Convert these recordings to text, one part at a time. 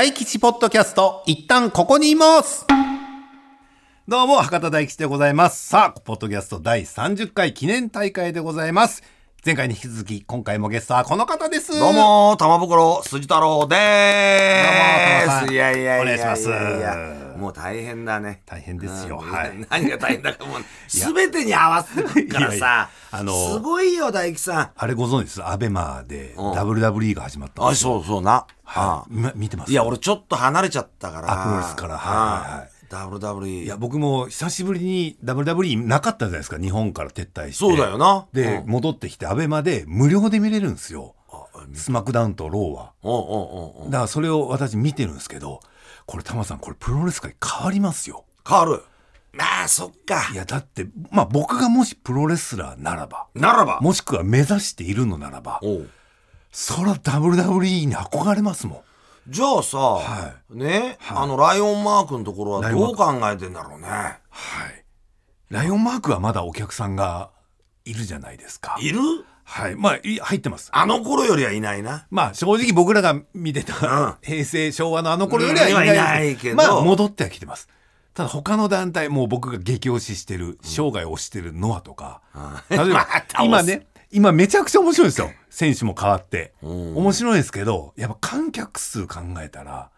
大吉ポッドキャスト、一旦ここにいます。どうも、博多大吉でございます。さあ、ポッドキャスト第30回記念大会でございます。前回に引き続き、今回もゲストはこの方です。どうも、玉袋筋太郎でどうもーす。玉さんいやいやいやいやお願いしますいやもう大変だね。大変ですようんはい 何が大変だかもう、すべてに合わせてからさや。あのすごいよ、大吉さあれご存知です？アベマでうん WWE が始まったん。あ。そうそうな。あはい。今見てます？いや、俺ちょっと離れちゃったから。あプロレスからはい。WWE。いや、僕も久しぶりに WWE なかったじゃないですか、日本から撤退して。そうだよな。で、うん戻ってきて、アベマで無料で見れるんですよ。スマックダウンとローは。だからそれを私見てるんですけど、これ、玉さん、これプロレス界変わりますよ。変わる。まあ、そっかい。や、だって、まあ僕がもしプロレスラーならば、ならば。もしくは目指しているのならば、そら WWE に憧れますもん。じゃあさ、はね、あの、ライオンマークのところはどう考えてんだろうね。はい。ライオンマークはまだお客さんがいるじゃないですか。いる？はい。まあ、い入ってます。あの頃よりはいないな。まあ正直僕らが見てた、うん平成昭和のあの頃よりはいない,、うんいないけどまあ戻ってはきてますただ他の団体もう僕が激推ししてる生涯推してるノアとか、例えば 今ね今めちゃくちゃ面白いですよ選手も変わってん面白いですけどやっぱ観客数考えたら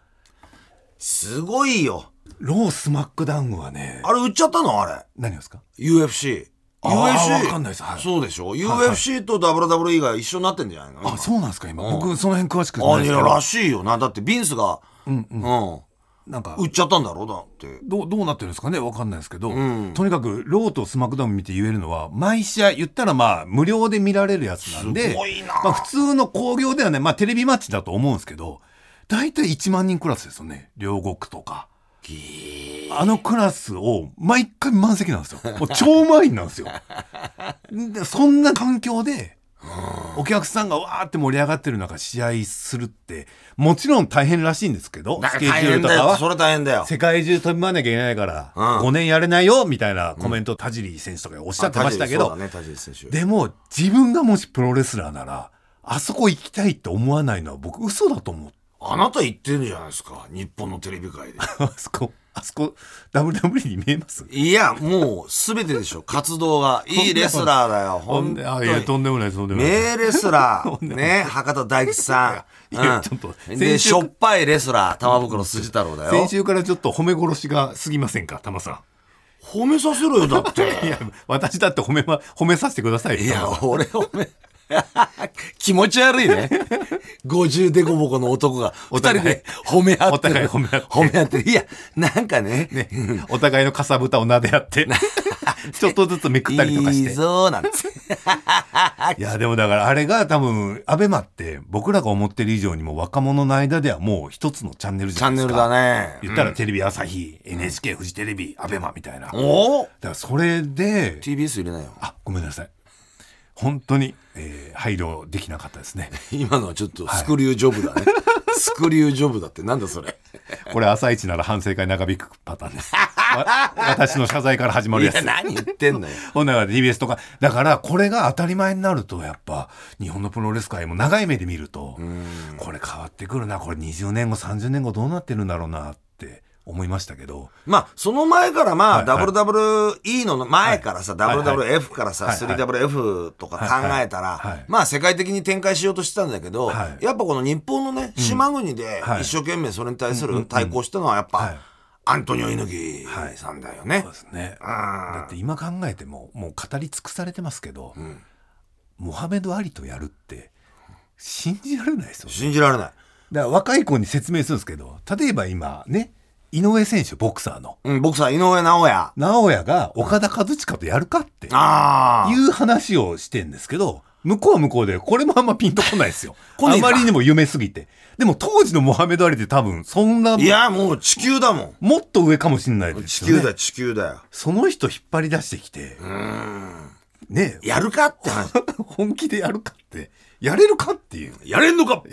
すごいよ。ロースマックダウンはねあれ売っちゃったの？あれ。何ですか？UFC。UFC。わかんないです。はい。そうでしょ、はい UFC と WWE が一緒になってんじゃないの？あそうなんですか？今僕その辺詳しくあいや、ないですけど。らしいよな。だってビンスが、うん、なんか。売っちゃったんだろ？だって。どうどうなってるんですかね？わかんないですけど、ん。とにかくローとスマックダウン見て言えるのは毎試合言ったらまあ無料で見られるやつなんですごいな。まあ、普通の興行ではね、まあ、テレビマッチだと思うんですけど大体1万人クラスですよね。両国とか。あのクラスを毎回満席なんですよ。もう超満員なんですよ。でそんな環境でお客さんがわーって盛り上がってる中試合するってもちろん大変らしいんですけどスケジュー。ルとかはそれ大変だよ。世界中飛び回らなきゃいけないから、うん5年やれないよみたいなコメントを田尻選手とかおっしゃってましたけど、ね。でも自分がもしプロレスラーならあそこ行きたいって思わないのは僕嘘だと思うあなた言ってるじゃないですか。日本のテレビ界で。あそこあそこ WWE に見えます？いや、もう、すべてでしょ。活動が。いいレスラーだよ。ほんあいやとに。んでもないとんでもない名レスラー。ね、博多大吉さん。いやうんちょっとで、しょっぱいレスラー、玉袋筋太郎だよ先。週からちょっと褒め殺しが過ぎませんか？玉さ褒めさせろよ、だっんいて。や私だって褒め,、ま、褒めさせてくださいよいや俺褒め。気持ち悪いね。50デコボコの男が、二人で褒め合ってる。お互い褒め合って褒め合ってる。いや、なんかね。ね、お互いのかさぶたを撫で合って ちょっとずつめくったりとかしていいぞーなんて。いやでもだからあれが多分アベマって僕らが思ってる以上にも若者の間ではもう一つのチャンネルじチャンネルゃないですかだね。言ったらテレビ朝日、NHK フジテレビアベマみたいなだかおおらそれで TBS 入れなよ。あごめんなさい本当に、えー配慮できなかったですね 今のはちょっとスクリュージョブだね。スクリュージョブだってなんだそれ。これ朝一なら反省会長引くパターンです わ私の謝罪から始まるやついや、何言ってんのよ。ほんなら TBS とかだからこれが当たり前になるとやっぱ日本のプロレス界も長い目で見るとこれ変わってくるなこれ20年後30年後どうなってるんだろうなって思いましたけどまあ、その前からまあ、WWE の前からさ、WWF からさ、はいはい。3WF とか考えたら、まあ、世界的に展開しようとしてたんだけど、はい。やっぱこの日本のね、島国ではい。一生懸命それに対する対抗したのはやっぱ、はい。アントニオ猪木さんだよね。そうですね。あだって今考えてももう語り尽くされてますけど、モハメド・アリとやるって信じられないですよね。信じられない。だから若い子に説明するんですけど例えば今ね井上選手ボクサーのうん、僕さ、井上尚弥。直哉が岡田和親とやるかってああ。いう話をしてんですけど向こうは向こうでこれもあんまピンとこないですよ あまりにも夢すぎてでも当時のモハメド・アリって多分そんないや、もう地球だもん。もっと上かもしれないですよね地球だよ、地球だよ。その人引っ張り出してきてねやるかって話。本気でやるかってやれるかっていうやれんのか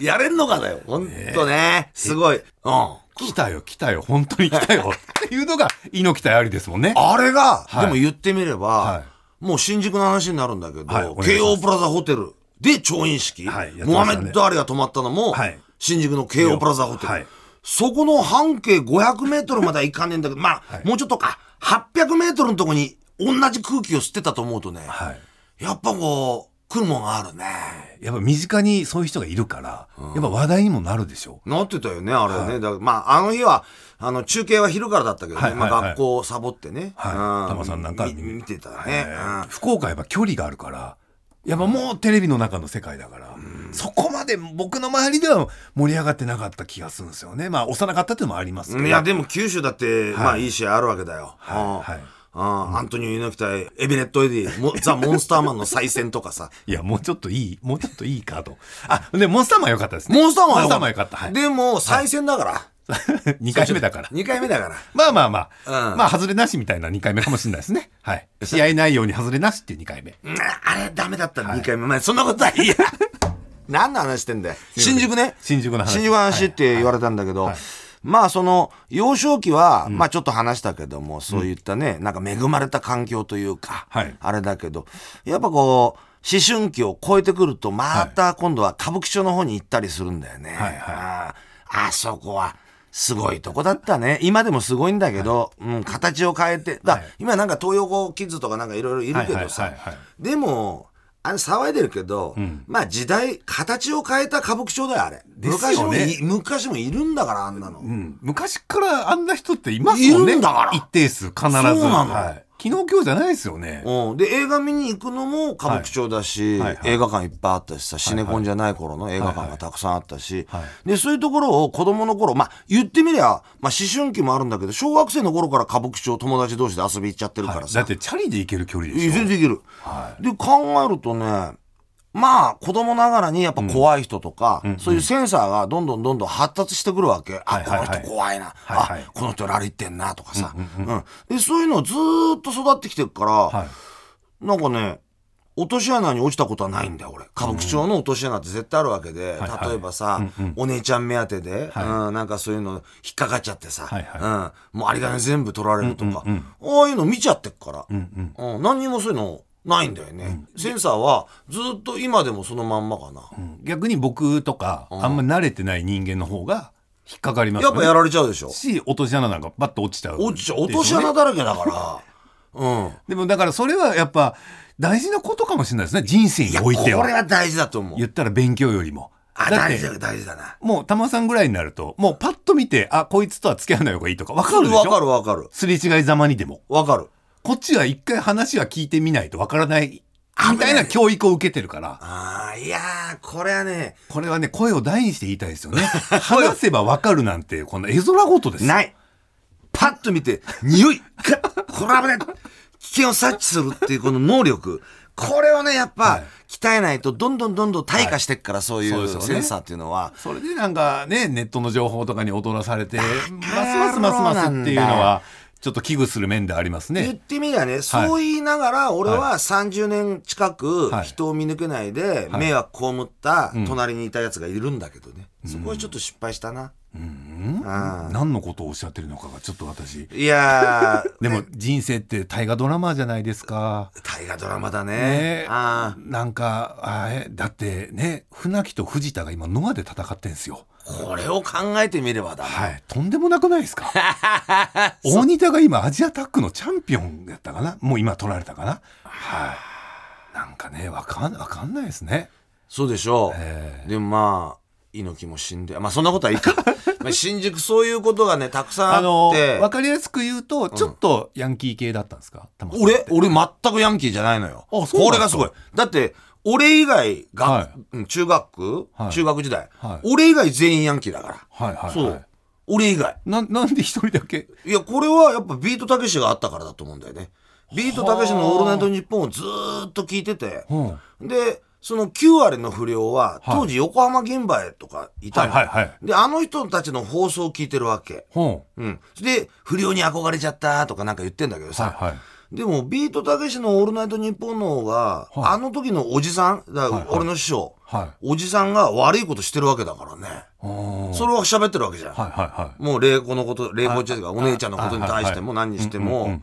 やれんのかだよ。ほんとね。すごい。うん。来たよ来たよ本当に来たよ。っていうのが猪木対アリですもんね。あれが、はい。でも言ってみれば、はもう新宿の話になるんだけど、はいプラザホテルで調印式、はいやってモハメッド・アリが泊まったのも、はい。新宿の京王プラザホテル。はい。そこの半径500メートルまでは行かねえんだけど、まあ、もうちょっとか、800メートルのとこに同じ空気を吸ってたと思うとね、はい。やっぱこう、来るもんがあるね。やっぱ身近にそういう人がいるから、やっぱ話題にもなるでしょ？なってたよね、あれね。だからまあ、あの日は、あの、中継は昼からだったけどね、まあ、はいはい。はい学校をサボってね。はい。うん。玉さんなんかみ見てたう、ね。えうん。ー福岡はやっぱ距離があるからやっぱもうテレビの中の世界だから、そこまで僕の周りでは盛り上がってなかった気がするんですよね。まあ幼かったっていうのもありますけど。いや、でも九州だって、まあい。い試合あるわけだよ。はいはいうん。うんアントニオ猪木対エベレット・エディ、もザ・モンスターマンの再戦とかさ。いやもうちょっといいもうちょっといいかと。あでモンスターマン良かったですね。モンスターマン良かった。はい。でも、再戦だから。2回目だから。2回目だから。まあまあまあ、うん。まあ外れなしみたいな2回目かもしれないですね。はい。試合内容に外れなしっていう2回目。うんあれダメだった2回目。まあそんなことはい。いや。何の話してんだよ。新宿ね。新宿の話。新宿の話って言われたんだけど、まあその幼少期は、まあちょっと話したけども、そういったね、なんか恵まれた環境というか、はい。あれだけど、やっぱこう、思春期を超えてくると、また今度は歌舞伎町の方に行ったりするんだよね。はいはい。あーあそこは、すごいとこだったね。今でもすごいんだけど、うん、形を変えて。だ、はい。今なんか東横キッズとかなんかいろいろいるけどさ、はいはいはいはい。でも、あれ騒いでるけど、まあ時代、形を変えた歌舞伎町だよ、あれ。昔もい、昔もいるんだから、あんなの。うん、昔からあんな人っていますもんね。いるんだから。一定数必ず。そうなの。はい、昨日今日じゃないですよね、うん、で映画見に行くのも歌舞伎町だし、はいはい。はい映画館いっぱいあったしさシネコンじゃない頃の映画館がたくさんあったし、はいはでそういうところを子供の頃まあ言ってみりゃ、まあ、思春期もあるんだけど小学生の頃から歌舞伎町友達同士で遊び行っちゃってるからさ、だってチャリで行ける距離でしょ全然いける、はで考えるとねまあ子供ながらにやっぱ怖い人とか、そういうセンサーがどんどんどんどん発達してくるわけ、あはいはいはい。この人怖いな、はいはい。あこの人ラリってんなとかさ、うんでそういうのをずーっと育ってきてるから、はい。なんかね落とし穴に落ちたことはないんだよ俺。歌舞伎町の落とし穴って絶対あるわけで、例えばさ、お姉ちゃん目当てで、うん、なんかそういうの引っかかっちゃってさ、うん、もう有り金全部取られるとか、ああいうの見ちゃってっから、うん。何にもそういうのないんだよね、センサーはずっと今でもそのまんまかな、逆に僕とかあんま慣れてない人間の方が引っかかりますよね。やっぱやられちゃうでしょ。し落とし穴なんかバッと落ちちゃう。落ちちゃう。落とし穴だらけだから。うん。でもだからそれはやっぱ大事なことかもしれないですね。人生においては。これは大事だと思う。言ったら勉強よりも。あ大事だ大事だな。もう玉さんぐらいになるともうパッと見てあこいつとは付き合わない方がいいとか分かるでしょ。わかるわかる。すれ違いざまにでも。わかるこっちは一回話は聞いてみないと分からないみたいな教育を受けてるから。ああいやーこれはねこれはね声を大にして言いたいですよね。話せば分かるなんてこの絵空ごとです。ない。パッと見て匂い。かこれはね危険を察知するっていうこの能力。これをねやっぱ、はい。鍛えないとどんどんどんどん退化してっから、そういうそうですよね。センサーっていうのは。それでなんかねネットの情報とかに踊らされてますますますますっていうのはちょっと危惧する面であります言っね。てみりゃね、そう言いながら俺は30年近くはい。人を見抜けないで迷惑被った隣にいたやつがいるんだけどね、そこはちょっと失敗したな、あ何のことをおっしゃってるのかがちょっと私。ーいやー でも人生って大河ドラマじゃないですか。大河ドラマだね。ね。あなんかあえだってね船木と藤田が今ノアで戦ってんすよ。ーこれを考えてみればだな、はい、とんでもなくないですか？大仁田が今アジアタックのチャンピオンやったかな？もう今取られたかな？はい。なんかねわかんわかんないですね。そうでしょう、えでもまあ猪木も死んでまあそんなことはいいか。まあ新宿そういうことがねたくさんあって。わかりやすく言うとちょっとヤンキー系だったんですか、玉さん俺俺全くヤンキーじゃないのよ。これがすごい。だって俺以外が、はい。うん中学、はい。中学時代、はい。俺以外全員ヤンキーだから、はいはいはい。そう。俺以外。ななんで一人だけ？いやこれはやっぱビートたけしがあったからだと思うんだよね。ビートたけしの「オールナイトニッポン」をずーっと聞いてて、うん。でその9割の不良ははい。当時横浜現場へとかいたの、はいはいはい。であの人たちの放送を聞いてるわけ。ほうん。で不良に憧れちゃったとかなんか言ってんだけどさ、はいはいでもビートたけしの「オールナイトニッポン」の方が、はい。あの時のおじさんだ俺の師匠、はい。おじさんが悪いことしてるわけだからね。うんそれは喋ってるわけじゃん、はいはいはい。もう玲子のこと玲子ちゃんがお姉ちゃんのことに対しても何にしても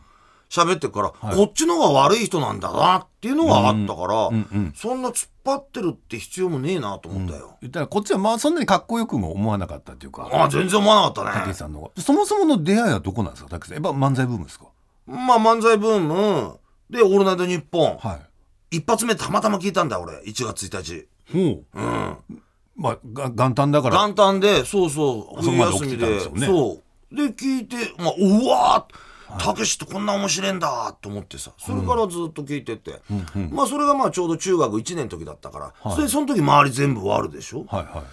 喋ってっから、こっちの方が悪い人なんだなっていうのがあったから、うんうん。そんな突っ張ってるって必要もねえなと思ったよ。言ったらこっちはまあそんなにかっこよくも思わなかったっていうか。ああ、全然思わなかったね。さんのそもそもの出会いはどこなんですか武井さん。やっぱ漫才ブームですか？まあ漫才ブーム、で、オールナイトニッポン。はい。一発目たまたま聞いたんだ俺、1月1日。ほう。うん。まあが元旦だから。元旦で、そうそう、冬休みで、たんでね。そう。で、聞いて、まあ、うわー。たけしってこんな面白いんだと思ってさ。それからずっと聞いてて、まあそれがまあちょうど中学1年の時だったから、それでその時周り全部悪でしょ？はいは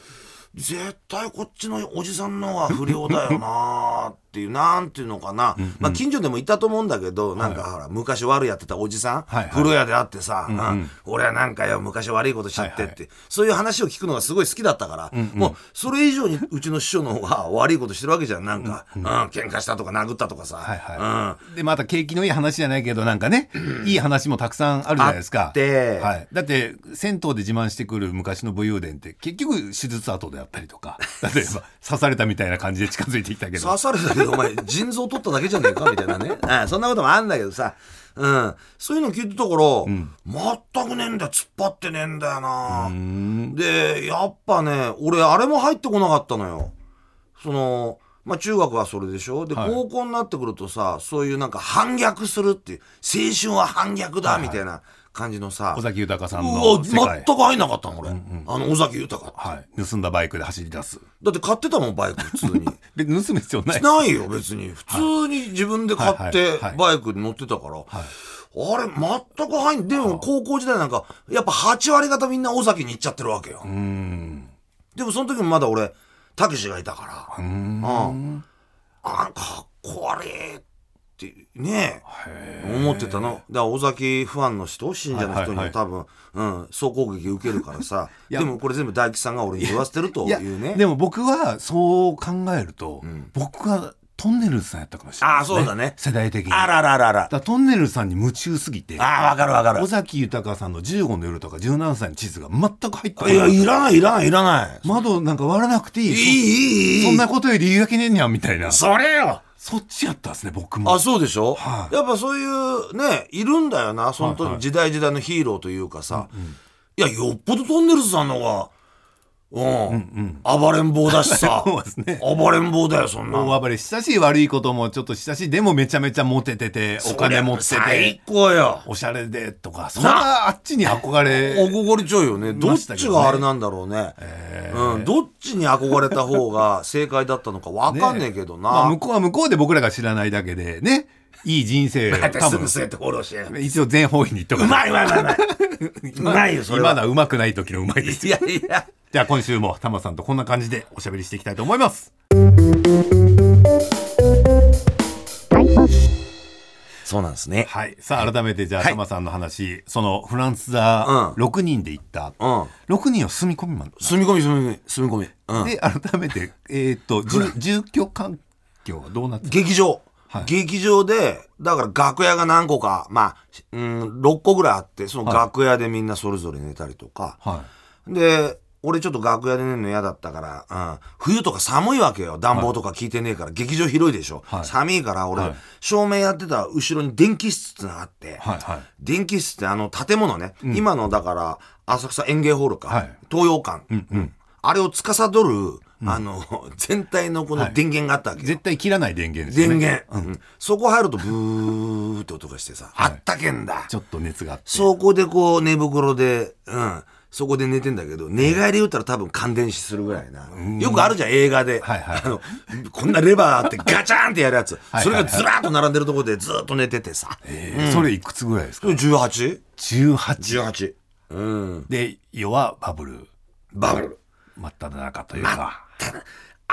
い。絶対こっちのおじさんの方が不良だよなー。っていうなんていうのかな、まあ近所でもいたと思うんだけど、なんかほら昔悪やってたおじさん、はいはい。風呂屋で会ってさ、うん俺はなんかよ昔悪いことしちゃってって、はいはい。そういう話を聞くのがすごい好きだったから、もうそれ以上にうちの師匠の方が悪いことしてるわけじゃんなんか、うん喧嘩したとか殴ったとかさ、はいはい、でまた景気のいい話じゃないけどなんかね、いい話もたくさんあるじゃないですか。あって。はい、だって銭湯で自慢してくる昔の武勇伝って結局手術後であったりとか 例えば刺されたみたいな感じで近づいてきたけど。刺されたけどお前腎臓取っただけじゃねえか？みたいなね。あそんなこともあんだけどさ、うん、そういうの聞いてたから、全くねえんだよ。突っ張ってねえんだよな。でやっぱね俺あれも入ってこなかったのよ。そのまあ中学はそれでしょ？で、はい。高校になってくるとさそういうなんか反逆するっていう青春は反逆だみたいな感じのさ、尾崎豊さんの世全界く入んなかったの俺、あの尾崎豊。はい、盗んだバイクで走り出す。だって買ってたもんバイク普通に。盗む必要ない。ないよ別に。普通に自分で買っはいてはい。はい。バイクに乗ってたから、あれ全く入んでも高校時代なんかやっぱ8割方みんな尾崎に行っちゃってるわけよ、うん。でもその時もまだ俺たけしがいたから。うん。うん。あかっこ悪い。ってね思ってたの。だから尾崎ファンの人信者の人に多分、うん、総攻撃受けるからさ。でもこれ全部大吉さんが俺に言わせてるというね。でも僕はそう考えると、僕はトンネルズさんやったかもしれないああそうだね。世代的に。あららららトンネルズさんに夢中すぎて。ああわかるわかる。尾崎豊さんの15の夜とか17歳の地図が全く入ってこい。や、ないいらない、いらない、いらない。窓なんか割らなくていいいい、いい、いい。そんなことより言い訳ねえにゃんみたいな。それよ。そっちやったんですね僕も。あ、そうでしょ、はい。やっぱそういうね、いるんだよな、その時、はいはい。時代時代のヒーローというかさ。いや、よっぽどトンネルズさんの方が、うん、暴れん坊だしさ。そうですね暴れん坊だよ、そんな。大暴れしたし悪いこともちょっとしたしでもめちゃめちゃモテててお金持って最て高よ。おしゃれでとかそんなあっちに憧れ憧れちゃうよね。どっちがあれなんだろうね。うん、どっちに憧れた方が正解だったのかわかんねえけどな。まあ、向こうは向こうで僕らが知らないだけでねいい人生だって多分。一応全方位に言っとかうまいうまいうまいうまい。うまいよ、それは。今のはうまくない時のうまいですいやいや。じゃあ今週もタマさんとこんな感じでおしゃべりしていきたいと思いますそうなんですね。はいさあ改めてじゃあ、はいタマさんの話そのフランス座うん6人で行った、うん。6人は住み込みマン住み込み住み込み住み込み。うん。で改めてえっ、と住住居環境はどうなってる劇場。はい。劇場で、だから楽屋が何個か、まあ、うん、6個ぐらいあって、その楽屋でみんなそれぞれ寝たりとか。はで、俺ちょっと楽屋で寝るの嫌だったから、うん、冬とか寒いわけよ。暖房とか効いてねえから、劇場広いでしょ。はい。寒いから、俺、はい。照明やってた後ろに電気室ってのがあって、はいはい。電気室ってあの建物ね、今のだから浅草園芸ホールか、はい。東洋館、うんあれを司る、あの 全体のこの電源があったわけよ、絶対切らない電源ですよ電ね源、うん。そこ入るとブーって音がしてさ、あったけんだ。ちょっと熱があって。そこでこう寝袋で、うん、そこで寝てんだけど寝返り打ったら多分感電死するぐらいな。よくあるじゃん映画で、はいはい。あのこんなレバーあってガチャンってやるやつ。はいそれがずらーっと並んでるところでずっと寝ててさ、えーそれいくつぐらいですか？18?18 18うん。で世はバブル。バブル真っ只中というか、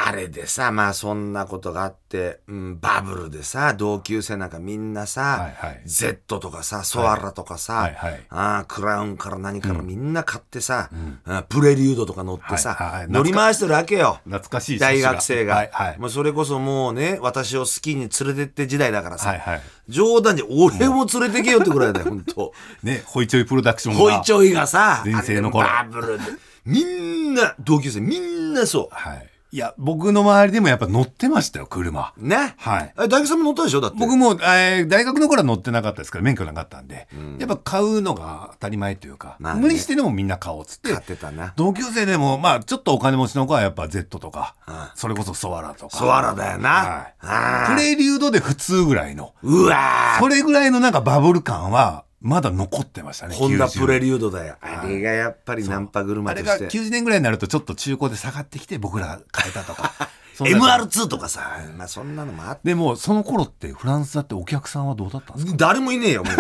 あれでさまあそんなことがあって、うん、バブルでさ同級生なんかみんなさ、はいはい。Z とかさソアラとかさ、はい。はいあークラウンから何からみんな買ってさ、あープレリュードとか乗ってさ、はい。はい。乗り回してるわけよ。懐かしい大学生が、はいはい。もうそれこそもうね私をスキーに連れてって時代だからさ、はいはい。冗談で俺も連れてけよってぐらいだよ本当ねホイチョイプロダクションがホイチョイがさ全盛の頃。バブルでみんな同級生みんなそうはいいや、僕の周りでもやっぱ乗ってましたよ、車。ね？はい。え、大吉さんも乗ったでしょだって。僕も、えー大学の頃は乗ってなかったですから、免許なかったんで、やっぱ買うのが当たり前というか、まあね無理してでもみんな買おうっつって買、ってたな。同級生でも、まあ、ちょっとお金持ちの子はやっぱ Z とか、うんそれこそソワラとか。ソワラだよな。はいあープレリュードで普通ぐらいの、うわーそれぐらいのなんかバブル感は、まだ残ってましたね。ホンダ90プレリュードだよ。あれがやっぱりナンパ車あれがとして。90年ぐらいになるとちょっと中古で下がってきて僕ら買えたとか。そんな MR2 とかさ、まあそんなのもあって。でもその頃ってフランスだってお客さんはどうだったんですか？誰もいねえよ、もう。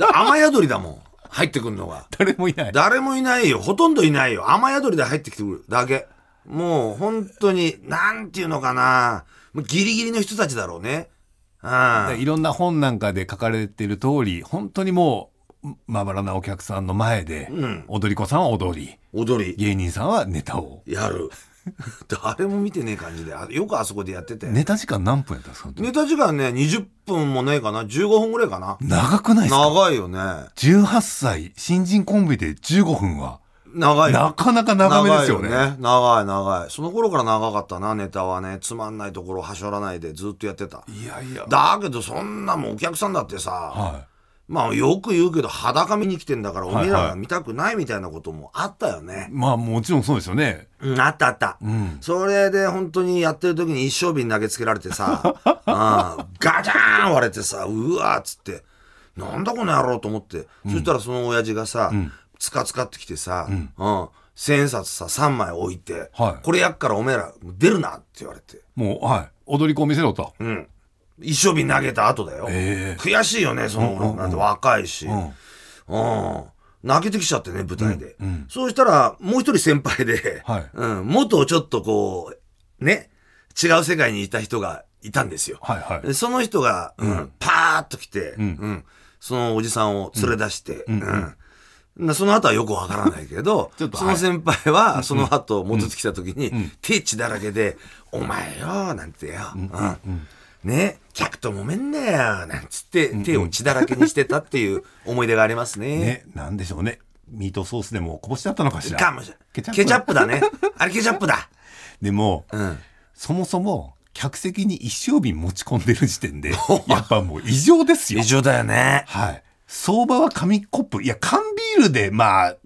だ雨宿りだもん。入ってくんのが。誰もいない。誰もいないよ。ほとんどいないよ。雨宿りで入ってきてくるだけ。もう本当に、なんていうのかな。ギリギリの人たちだろうね。うん。いろんな本なんかで書かれている通り、本当にもう、まばらなお客さんの前で、ん踊り子さんは踊り、踊り、芸人さんはネタを。やる。誰も見てねえ感じで。あよくあそこでやってて。ネタ時間何分やったんですか？ネタ時間ね、20分もねえかな？15分ぐらいかな？長くないですか？長いよね。18歳、新人コンビで15分は、長いよ。なかなか長めですよね。長いよね。長い長い。その頃から長かったな、ネタはね。つまんないところをはしょらないでずっとやってた。いやいや。だけどそんなもんお客さんだってさ、はまあよく言うけど裸見に来てんだからおはいめえらが見たくないみたいなこともあったよねい。。まあもちろんそうですよね。うん、あったあった。んそれで本当にやってる時に一升瓶投げつけられてさ、うん、ガチャーン割れてさ、うわーっつって、なんだこの野郎と思って、そしたらその親父がさ、つかつかってきてさ、うん、千円札さ3枚置いて、はいこれやっからおめえら出るなって言われて、もう、はい。踊り子を見せろと。うん。一升瓶投げた後だよ。え悔しいよね、その頃なんて若いし。んうん。泣けてきちゃってね、舞台で。そうしたら、もう一人先輩で、はいうん、元ちょっとこう、ね、違う世界にいた人がいたんですよ。はいはい。でその人が、うんパーッと来て、うんそのおじさんを連れ出して、うんなその後はよくわからないけど その先輩は、その後戻ってきた時に、手血だらけで、お前よ、なんてよ、うんね、客と揉めんなよ、なんつって、手を血だらけにしてたっていう思い出がありますね。ね、なんでしょうね。ミートソースでもこぼしてあったのかしら。かもしれケチャップケチャップだね。あれケチャップだ。でも、うん。そもそも、客席に一升瓶持ち込んでる時点で、やっぱもう異常ですよ異。常だよね。はい。相場は紙コップ。いや、缶ビールで、まあ、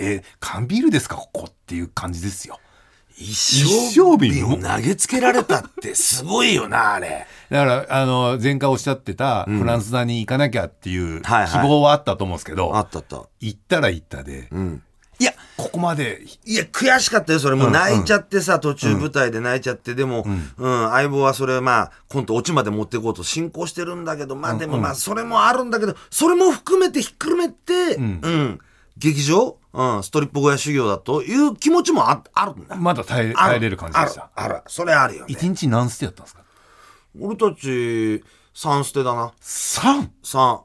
えー缶ビールですか、ここっていう感じですよ。一一升瓶を投げつけられたってすごいよな、あれ。だから、あの、前回おっしゃってた、フランス座に行かなきゃっていうはいはい希望はあったと思うんですけど、あったあった。行ったら行ったで、うん。いや、ここまで、いや、悔しかったよ、それ。もう泣いちゃってさ、途中舞台で泣いちゃって、でも、うん、相棒はそれ、まあ、コントオチまで持っていこうと進行してるんだけど、まあでもまあ、それもあるんだけど、それも含めてひっくるめて、うん、劇場、うん、ストリップ小屋修行だという気持ちもああるんだ。まだ耐えあ耐えれる感じでした。ある、ある。それあるよね。一日何ステやったんですか？俺たち、3捨てだな。?3! 3。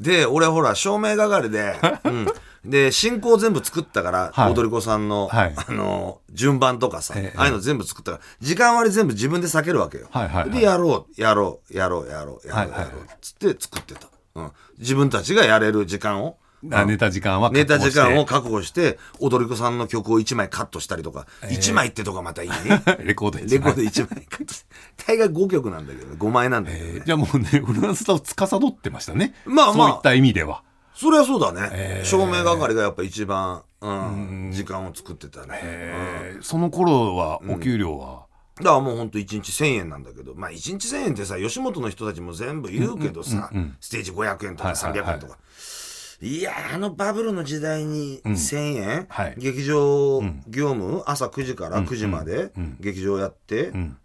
で、俺ほら、照明係で、うん。で、進行全部作ったから、はい踊り子さんの、はいあの、順番とかさ、ええああいうの全部作ったから、時間割全部自分で避けるわけよ。はいはいはいで、やろう、やろう、やろう、やろう、やろう、やろう、つって作ってた。うん。自分たちがやれる時間を、あネタ時間はネタ時間を確確保して、踊り子さんの曲を1枚カットしたりとか、1枚ってとかまたいいね。レコード一枚レコード1枚カット。大概5曲なんだけどね、5枚なんだけどね。えーじゃあもうね、フランス座を司ってましたね。まあまあそういった意味では。それはそうだね、えー。照明係がやっぱ一番、うん、時間を作ってたね、えー。その頃は、お給料は、だからもうほんと1日1000円なんだけどまあ1日1000円ってさ吉本の人たちも全部言うけどさ、ステージ500円とかはいはいはい。300円とか、いやーあのバブルの時代に1000円、はい。劇場業務？朝9時から9時まで劇場やって、うん。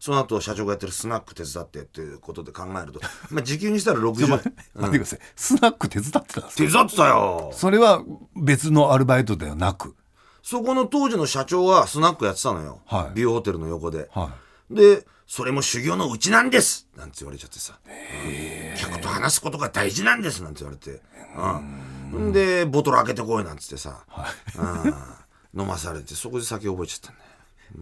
その後社長がやってるスナック手伝ってっていうことで考えると、まあ、時給にしたら60円待ってください。スナック手伝ってたんですか？手伝ってたよ。それは別のアルバイトではなく。そこの当時の社長はスナックやってたのよ、はい。ビューホテルの横で、はでそれも修行のうちなんです。なんて言われちゃってさ。客と話すことが大事なんです。なんて言われて。うん。でボトル開けてこいなんつってさ、うん。飲まされてそこで酒覚えちゃったんだ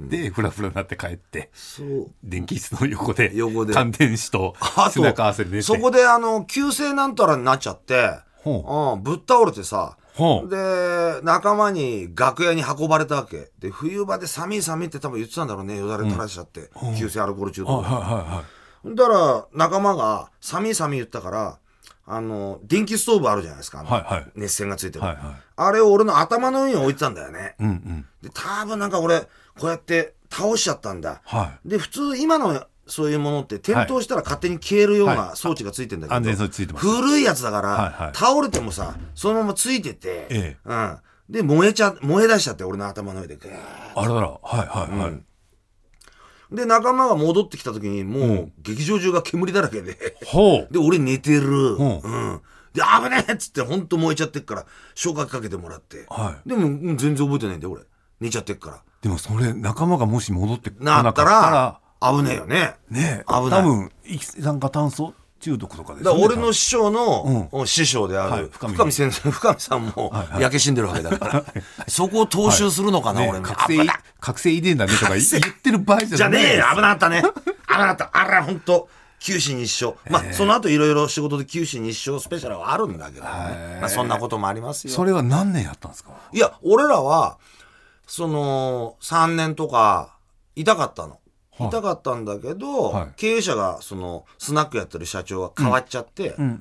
よ。い。で、フラフラになって帰って、そう。電気室の横で、横で。乾電子とあ背中合わせで。そこであの急性なんたらになっちゃって、ほうん、ぶっ倒れてさで仲間に楽屋に運ばれたわけ。で冬場で寒い寒いって多分言ってたんだろうね。よだれ垂らしちゃって、急性アルコール中はい毒はいはだから仲間が寒い寒い言ったからあの電気ストーブあるじゃないですか、はいはい。熱線がついてる、はいはい。あれを俺の頭の上に置いてたんだよね、いうんうん。で多分なんか俺こうやって倒しちゃったんだ、はで普通今のそういうものって転倒したら勝手に消えるような装置がついてんだけど、安全装置ついてます。古いやつだから、はいはい。倒れてもさそのままついてて、ええ。うん、で燃えちゃ燃え出しちゃって俺の頭の上でグーッあららはいはいはい、で仲間が戻ってきた時にもう劇場中が煙だらけで。ほう。で俺寝てる、んう。ん。で危ねえっつって本当燃えちゃってっから消火器かけてもらって、はでもうん全然覚えてないんだよ俺。寝ちゃってっから。でもそれ仲間がもし戻ってこななったかったらら危ねえよね。ね。危ない多分一酸化炭素中毒とかですねから俺の師匠の、師匠である、はい深見。先生深見さんもはいはい。焼け死んでるわけだから、そこを踏襲するのかな、ね俺ね覚醒覚醒遺伝だねとか言ってる場合じゃない。じゃねえよ危なかったね。危なかった。あら本当九死に一生。まあ、その後いろいろ仕事で九死に一生スペシャルはあるんだけどね、まあ、そんなこともありますよ。それは何年やったんですか？いや俺らはその3年とか痛かったの。はい。痛かったんだけど、はい。経営者がそのスナックやってる社長が変わっちゃって、うん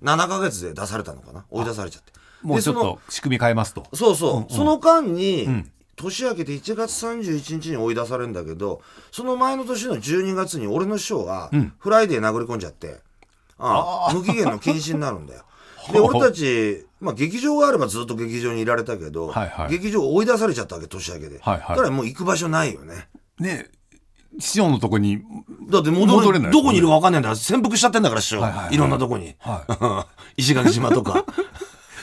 7ヶ月で出されたのかな？追い出されちゃって。もうちょっと仕組み変えますと。そうそう、その間に、ん。年明けて1月31日に追い出されるんだけどその前の年の12月に俺の師匠がフライデー殴り込んじゃって、ああ無期限の禁止になるんだよ。で俺たち、まあ、劇場があればずっと劇場にいられたけど、はいはい。劇場追い出されちゃったわけ年明けで、はいはい。だからもう行く場所ないよね。ね師匠のとこにだって戻戻れない。どこにいるか分かんないんだ。潜伏しちゃってんだから師匠、はいはいはい。いろんなとこに、は 石垣島とか。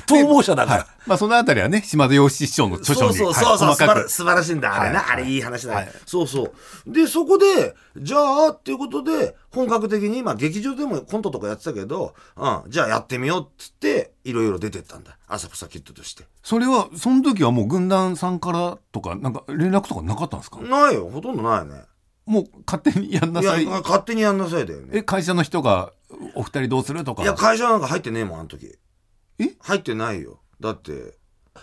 逃亡者だから、はい。まあそのあたりはね島田洋七師匠の著書にそうそうそう。そう、素晴らく素晴らしいんだ。あれな、はいあれいい話だよ、はい。そうそう。でそこでじゃあっていうことで本格的にまあ劇場でもコントとかやってたけど、うん、じゃあやってみようっつっていろいろ出てったんだ。浅草キッドとして。それはその時はもう軍団さんからとかなんか連絡とかなかったんですか？ないよ。ほとんどないねもう勝手にやんないさい。や勝手にやんなさいだよね。え会社の人がお二人どうするとか？いや会社なんか入ってねえもんあの時。え？入ってないよ。だって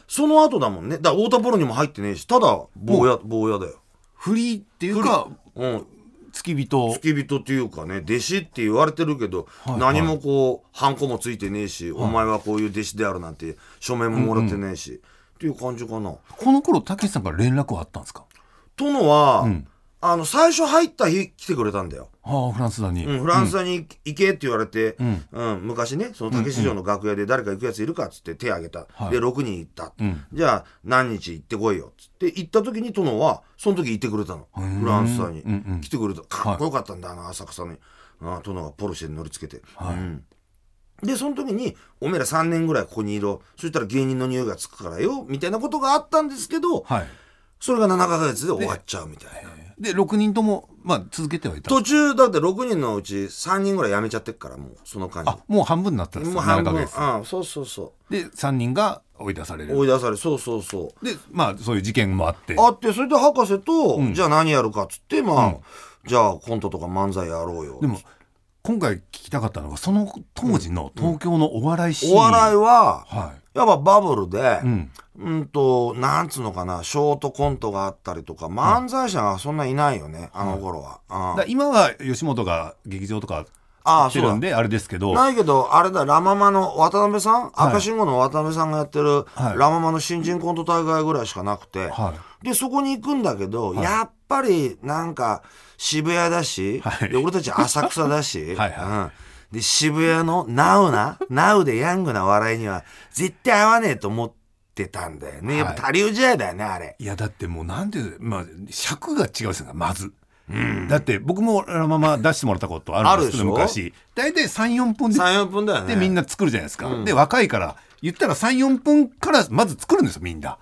その後だもんね。だから太田プロにも入ってねえしただ坊や坊やだよ。フリーっていうかうん。付き人。付き人っていうかね弟子って言われてるけど、はい何もこうハンコもついてねえし、お前はこういう弟子であるなんて書面ももらってねえし、っていう感じかな。この頃たけしさんから連絡はあったんですか？殿は、んあの最初入った日来てくれたんだよ。はあフランスだに、うん、フランスに行けって言われて、ん。うん昔ねその竹市場の楽屋で誰か行くやついるかっつって手挙げた、はい。で6人行った、ん。じゃあ何日行ってこいよっつって行った時に殿はその時行ってくれたの。んフランスさんに、うんうん。来てくれた。かっこよかったんだ、あの浅草に。あ殿がポルシェに乗りつけて、はい。うん。でその時に「おめえら3年ぐらいここにいろ。そしたら芸人の匂いがつくからよ」みたいなことがあったんですけど、はい。それが7ヶ月で終わっちゃうみたいな。で6人ともまあ続けてはいた。途中だって6人のうち3人ぐらい辞めちゃってっからもうその間に。あもう半分になったんですよ。7もう半分ヶ月。うんそうそうそで3人が追い出される。う追い出されそうそうそう。でまあそういう事件もあって。あってそれで博士と、じゃあ何やるかっつってまあ、じゃあコントとか漫才やろうよ。でも今回聞きたかったのがその当時の東京のお笑いシーン、お笑いははやっぱバブルでい、うんうん、となんつうのかなショートコントがあったりとか漫才師がそんないないよね、あの頃は、うんだ今は吉本が劇場とかああそうだ。あれですけど。ないけどあれだラママの渡辺さん、赤信号の渡辺さんがやってる、はい。ラママの新人コント大会ぐらいしかなくて、はでそこに行くんだけど、やっぱりなんか渋谷だし、はい。で俺たち浅草だし はいはうん、で渋谷のナウなナウでヤングな笑いには絶対合わねえと思ってたんだよね。やっぱ他流時代だよねあれ。い、いやだってもうなんていうまあ尺が違うですよまず、だって僕もラママ出してもらったことあるんですけど昔。大体34分で34分だよね。でみんな作るじゃないですか、で若いから。言ったら34分からまず作るんですよみんな、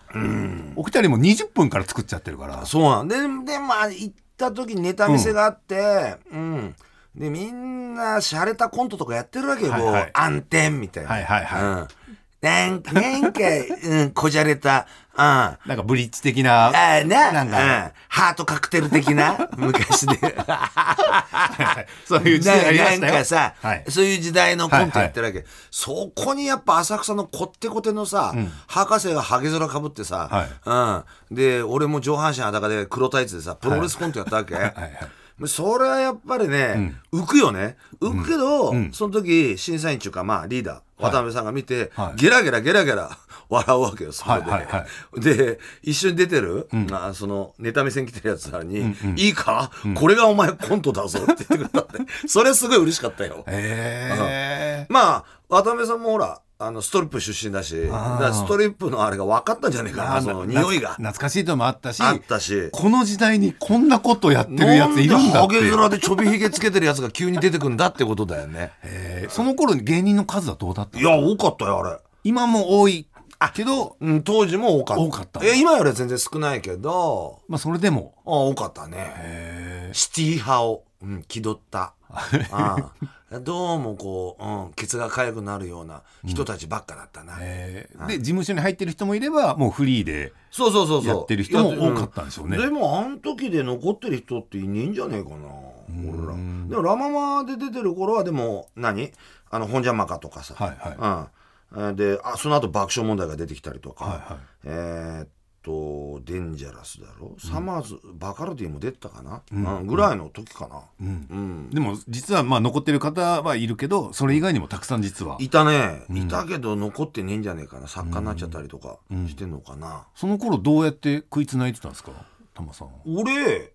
お二人も20分から作っちゃってるから。そうなん。ででまあ行った時にネタ見せがあってうん、でみんな洒落たコントとかやってるわけよ、はいはい。暗転みたいな、はいはいはい。うんなんか、なんか、うん、こじゃれた、うん。あなんかブリッジ的な。あな、なんかうん、ハートカクテル的な、昔で。そういう時代ありまなしたよ。んかさ、はい。そういう時代のコントやってるわけ、そこにやっぱ浅草のこってこてのさ、博士がハゲ面かぶってさ、うん、で俺も上半身裸で黒タイツでさプロレスコントやったわけ、はいはい。それはやっぱりね、浮くよね。浮くけど、その時審査員っていうかまあリーダー渡辺さんが見て、はい。ゲラゲラゲラゲラ 笑うわけよそこで、はいはいはで一緒に出てる、まあ、そのネタ見せに来てるやつらに「いいか、これがお前コントだぞ」って言ってくれたって。それすごい嬉しかったよ。ええ。まあ渡辺さんもほらあのストリップ出身だしだからストリップのあれが分かったんじゃねえかなその匂いが懐かしいのもあったし、あったし。この時代にこんなことやってるやついるんだって。ハゲ面でちょびひげつけてるやつが急に出てくんだってことだよね。えーその頃に芸人の数はどうだったいや、多かったよ、あれ。今も多いけど、うん、当時も多かった。多かったえ、今よりは全然少ないけど、まあそれでも、あ多かったね。シティ派を、うん、気取った。うんどうもこう、うん、ケツが痒くなるような人たちばっかだったな。えーで事務所に入ってる人もいればもうフリーでそうそうそうそう。やってる人も多かったんでしょうねでも、あの時で残ってる人っていねえんじゃねえかな。俺ら。でも、ラ・ママで出てる頃は、でも、何？あの、本邪魔かとかさ。はいはいうん。で、あ、その後爆笑問題が出てきたりとか。はいはいえーっと、デンジャラスだろ、サマーズ、バカルディも出てたかな、うん。ぐらいの時かな。うん。でも実はまあ残ってる方はいるけどそれ以外にもたくさん実は。いたね。いたけど残ってねえんじゃねえかな？作家になっちゃったりとかしてんのかな。その頃どうやって食いつないでたんですか？タマさんは。俺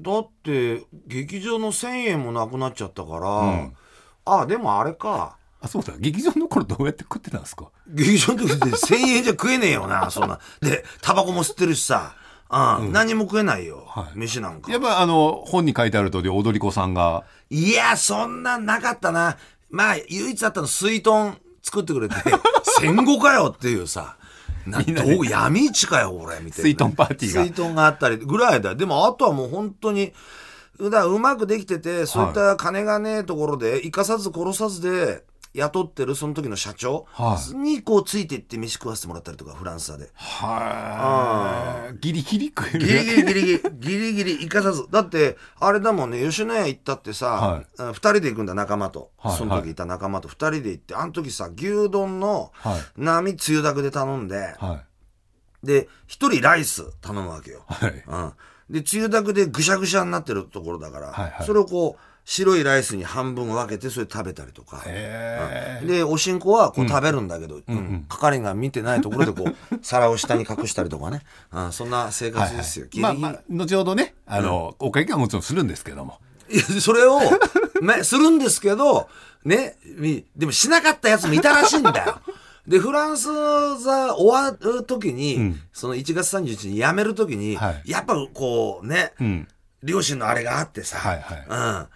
だって劇場の1,000円もなくなっちゃったから、ん。あでもあれかあそうだ。劇場の頃どうやって食ってたんですか？劇場の時って1,000円じゃ食えねえよな そんな。でタバコも吸ってるしさ、うん。何も食えないよ、はい。飯なんか。やっぱあの本に書いてある通り踊り子さんが。いやそんなんなかったな。まあ唯一あったの水豚作ってくれて。戦後かよっていうさ。などう闇市かよ俺みたいな。水豚パーティーが。水豚があったりぐらいだよ。でもあとはもう本当にだうまくできててそういった金がねえところで生かさず殺さずで雇ってるその時の社長はい。にこうついていって飯食わせてもらったりとかフランスで。はい。ギリギリ食えるギリギリギリギリギリギリ生かさず。だってあれだもんね吉野家行ったってさ、はい。あ二人で行くんだ仲間と、はい。その時いた仲間と二人で行ってあの時さ牛丼のはい。並つゆだくで頼んで、はい。で一人ライス頼むわけよ、はい。うん、でつゆだくでぐしゃぐしゃになってるところだから、はいはい。それをこう白いライスに半分分けてそれ食べたりとか、へえでおしんこはこう食べるんだけど、うん。係が見てないところでこう 皿を下に隠したりとかね、うん、そんな生活ですよ、ギリギリ。まあまあ後ほどねあの、お会計はもちろんするんですけども。いやそれを、ね、するんですけど、ね、みでもしなかったやつもいたらしいんだよ。で、フランス座終わる時に、その1月31日に辞める時に、はい。やっぱこうね、ん。両親のあれがあってさ、はいはい。うん。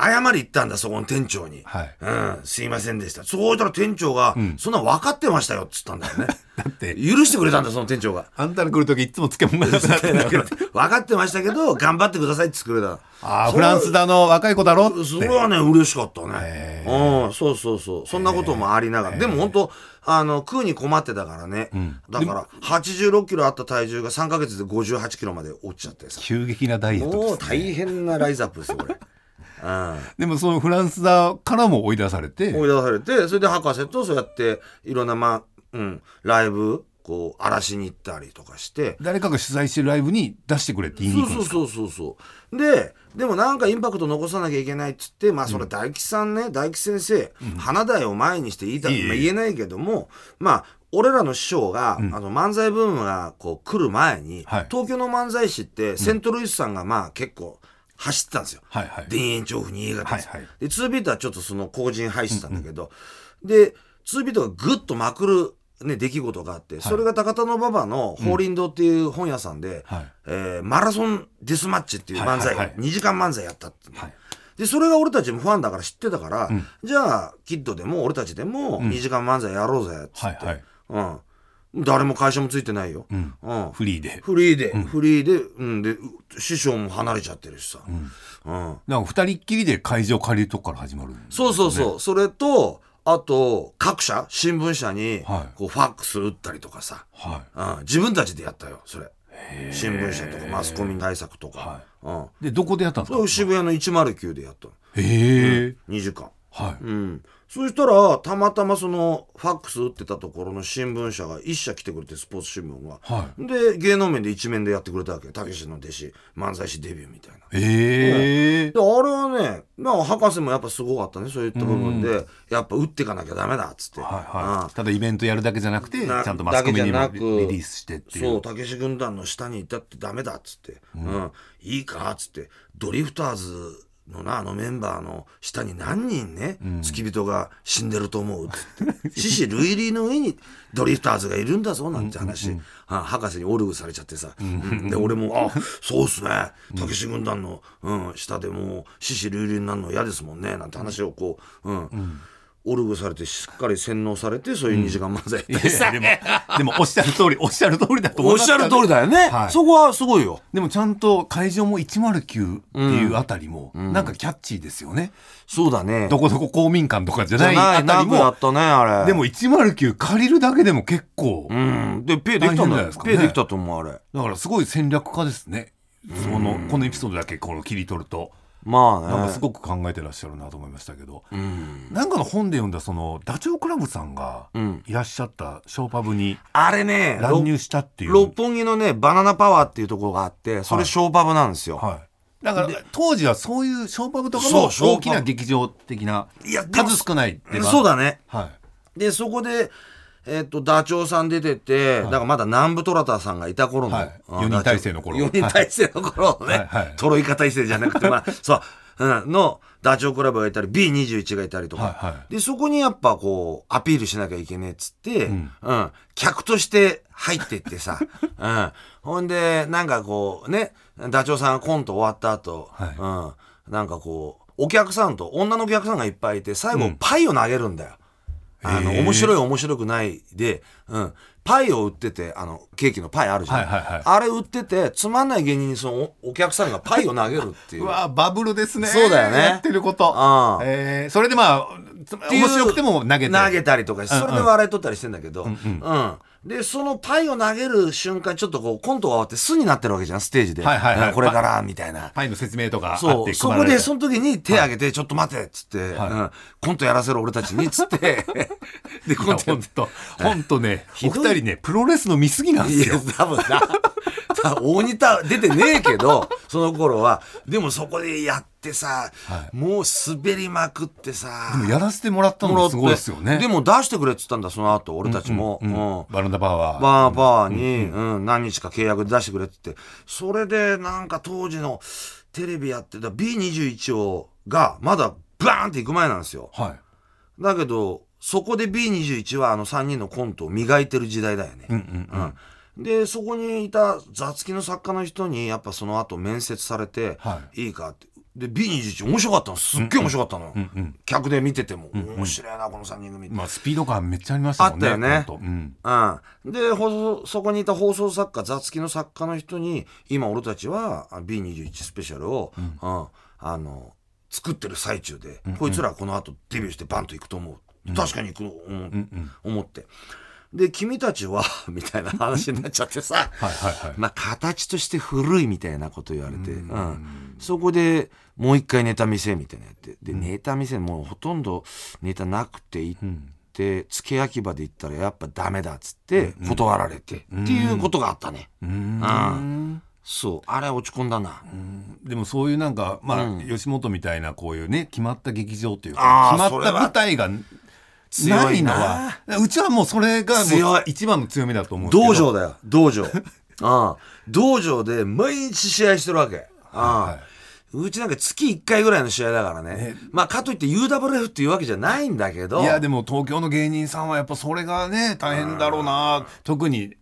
謝り行ったんだ、そこの店長に。はいうん、すいませんでした。そう言ったら店長が、そんなん分かってましたよ、っつったんだよね。だって許してくれたんだ、その店長が。あんたの来る時いつも漬物がなくなって分かってましたけど、頑張ってくださいって言ってくれた。ああフランスだの若い子だろってそれはね、嬉しかったねへ。うん、そうそうそう。そんなこともありながら。でも本当あの、食うに困ってたからね。だから、86キロあった体重が3ヶ月で58キロまで落ちちゃってさ。急激なダイエットもうです、ね、大変なライズアップですよ、これ。うん。でもそのフランス座からも追い出されて。追い出されて、それで博士とそうやって、いろんな、まあ、うん、ライブ、こう、荒らしに行ったりとかして、誰かが主催してるライブに出してくれって言いに行くんですか？そうそうそうそうででもなんかインパクト残さなきゃいけないっつってまあそれ大吉さんね、大吉先生、花台を前にして言いたい。まあ、言えないけどもまあ俺らの師匠が、あの漫才ブームがこう来る前に、はい。東京の漫才師って、セントルイスさんがまあ結構走ってたんですよ。はいはい。田園調布に家がです、はいはい。で2ビートはちょっとその後陣入ってたんだけど、で2ビートがぐっとまくる、ね、出来事があって、それが高田馬場の法輪堂っていう本屋さんで、はい。えーマラソンデスマッチっていう漫才、はいはいはい。2時間漫才やったって、はい。でそれが俺たちもファンだから知ってたから、じゃあキッドでも俺たちでも2時間漫才やろうぜっつって、はいはい。うん、誰も会社もついてないよ、ん。うん。フリーで。フリーで、フリーで,、うん、でう師匠も離れちゃってるしさ、うん。なんか二人っきりで会場借りるとこから始まるそうそうそう、それとああと各社新聞社にはい。こうファックス打ったりとかさ、はうん、自分たちでやったよそれ。新聞社とかマスコミ対策とか、うん、いでどこでやったんですか？それを渋谷の109でやったの。へえ、2時間。はい、うんそしたらたまたまそのファックス打ってたところの新聞社が一社来てくれてスポーツ新聞が、はで芸能面で一面でやってくれたわけ。たけしの弟子漫才師デビューみたいな。へえであれはねまあ博士もやっぱすごかったねそういった部分で、やっぱ打っていかなきゃダメだっつって、はいはい、ただイベントやるだけじゃなくてちなゃんとマスコミにもリリースしてっていう。そうたけし軍団の下にいたってダメだっつって、うん。いいかっつって。ドリフターズのなあのメンバーの下に何人ね、付き人が死んでると思うっつって。獅子類類の上にドリフターズがいるんだぞなんて話、あ博士にオルグされちゃってさ、うんで俺も「あそうっすね。たけし軍団の、うん、下でもう獅子類類になるの嫌ですもんね」なんて話をこう、うんオルグされてしっかり洗脳されてそういう2時間漫才やった。りさ、いやでもでもおっしゃる通りおっしゃる通りだと思いますおっしゃる通りだよね、はい。そこはすごいよ。でもちゃんと会場も109っていうあたりも、なんかキャッチーですよね、そうだね。どこどこ公民館とかじゃないあたりも。くやったねあれ。でも109借りるだけでも結構、うん。でペイできたんだよ。ね。ペイできたと思うあれ。だからすごい戦略家ですね。そのこのエピソードだけこの切り取るとまあね。なんかすごく考えてらっしゃるなと思いましたけど、なんかの本で読んだそのダチョウ倶楽部さんがん。いらっしゃったショーパブにあれね乱入したっていう、六本木のねバナナパワーっていうところがあってそれショーパブなんですよ、はい、だから当時はそういうショーパブとかも大きな劇場的な数少ないそうだね。はい。でそこでえっとダチョウさん出てて、だからまだ南部虎田さんがいた頃の、はい。うん四人体制の頃。4人体制の頃のね、はい。はい。トロイカ体制じゃなくてまあ そう、うん、のダチョウ倶楽部がいたり B21 がいたりとか、はいはい。でそこにやっぱこうアピールしなきゃいけねえっつって、うん。客として入ってってさ、うん、ほんでなんかこうねダチョウさんがコント終わった後、はい。うん、なんかこうお客さんと女のお客さんがいっぱいいて最後パイを投げるんだよ。あの面白い面白くないで、うん、パイを売っててあのケーキのパイあるじゃん、はいはいはい。あれ売っててつまんない芸人にそのおお客さんがパイを投げるっていう。うわバブルですね。そうだよね。やってること。ああえー。それでまあ面白くても投げて投げたりとかそれで笑い取ったりしてんだけど、うんでそのパイを投げる瞬間ちょっとこうコントが終わって巣になってるわけじゃんステージで、はいはいはい。うんこれからみたいな。パイの説明とかそう。そこでその時に手挙げて「ちょっと待て」っつって、はい。うん。コントやらせろ俺たちに」っつって。でコントやって。本当本当ねお二人ねプロレスの見過ぎなんでいやすよ多分な。多分大仁田出てねえけどその頃は。でもそこでやってさ、もう滑りまくってさでもやらせてもらったのもすごいですよね。でも出してくれっつったんだその後。俺たちも、うんうんバナナパワーバーパワーに、うん何日か契約で出してくれって言って。それでなんか当時のテレビやってた B21 をがまだバーンって行く前なんですよ。はい。だけどそこで B21 はあの3人のコントを磨いてる時代だよね、うんうんうん。うん。でそこにいた雑記の作家の人にやっぱその後面接されて、、はいいかってで B21 面白かったの。すっげえ面白かったの、うんうん客で見てても、面白いなこの3人組まあスピード感めっちゃありましたもんね。あったよね。うん。うん、で放送そこにいた放送作家雑記の作家の人に今俺たちはあ B21 スペシャルを、うん。あの作ってる最中で、こいつらこの後デビューしてバンと行くと思う、確かに行くと思う、思ってで君たちは みたいな話になっちゃってさ、はいはいはい。まあ形として古いみたいなこと言われて、うん。そこでもう一回ネタ見せみたいなやって。で、ネタ見せもうほとんどネタなくて行って、付け焼き場で行ったらやっぱダメだっつって断られて、っていうことがあったね、うん。そう。あれ落ち込んだな、でもそういうなんかまあ吉本みたいなこういうね決まった劇場っていうか決まった舞台が強ないいのなはうちはもうそれが一番の強みだと思う道場だよ。道場。あ あ道場で毎日試合してるわけ、ああはいうちなんか月1回ぐらいの試合だからね。まあかといって UWF っていうわけじゃないんだけど。いやでも東京の芸人さんはやっぱそれがね大変だろうな。特に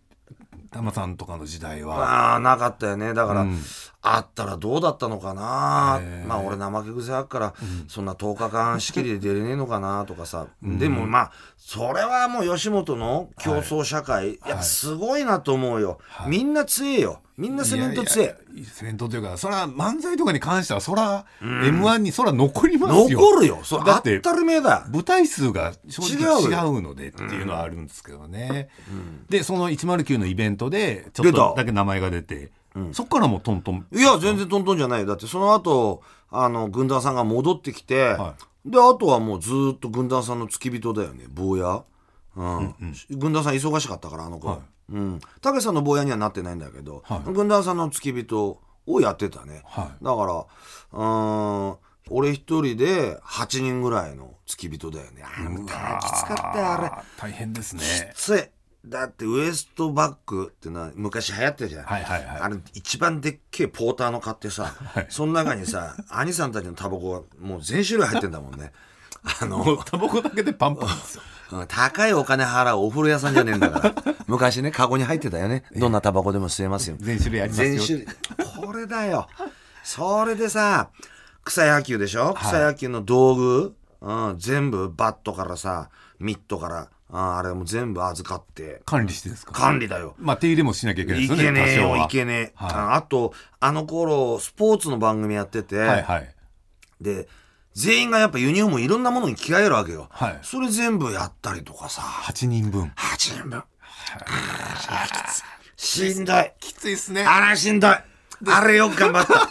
タマさんとかの時代は。ああなかったよね。だから、うんあったらどうだったのかな。まあ俺怠け癖あっから、そんな10日間仕切りで出れねえのかなとかさ、でもまあそれはもう吉本の競争社会、やっぱすごいなと思うよ、みんな強えよ。みんなセメント強え。いやいやセメントというかそら漫才とかに関してはそら m 1にそら残りますよ。残るよ。それだって当たり前だ。舞台数が正直違うよ。違うのでっていうのはあるんですけどね、でその109のイベントでちょっとだけ名前が出てそっからもうトントン。いや全然トントンじゃないよ。だってその後あの軍団さんが戻ってきて、はであとはもうずーっと軍団さんの付き人だよね。坊や、うん。軍団さん忙しかったからあの子、はい。うん。たけしさんの坊やにはなってないんだけど、はい。軍団さんの付き人をやってたね、はだからうーん俺一人で8人ぐらいの付き人だよね。あーきつかったよあれ。大変ですね。ついだってウエストバッグってのは昔流行ってたじゃん、はいはいはい。あれ一番でっけえポーターの買ってさ、その中にさ 兄さんたちのタバコがもう全種類入ってんだもんね。あのタバコだけでパンパンですよ。うん高いお金払うお風呂屋さんじゃねえんだから。昔ねカゴに入ってたよね。どんなタバコでも吸えますよ。全種類ありますよ。全種類。これだよ。それでさ草野球でしょ？草野球の道具、うん、全部バットからさミットから、うん、あれも全部預かって。管理してですか？管理だよ。まあ手入れもしなきゃいけないいですよねけねえよいけねえ、はい。ああとあの頃スポーツの番組やってて、はいはい。で全員がやっぱユニフォームいろんなものに着替えるわけよ、はい。それ全部やったりとかさ。8人分。8人分。しんどい。きついですね。あらしんどい。あれよく頑張った。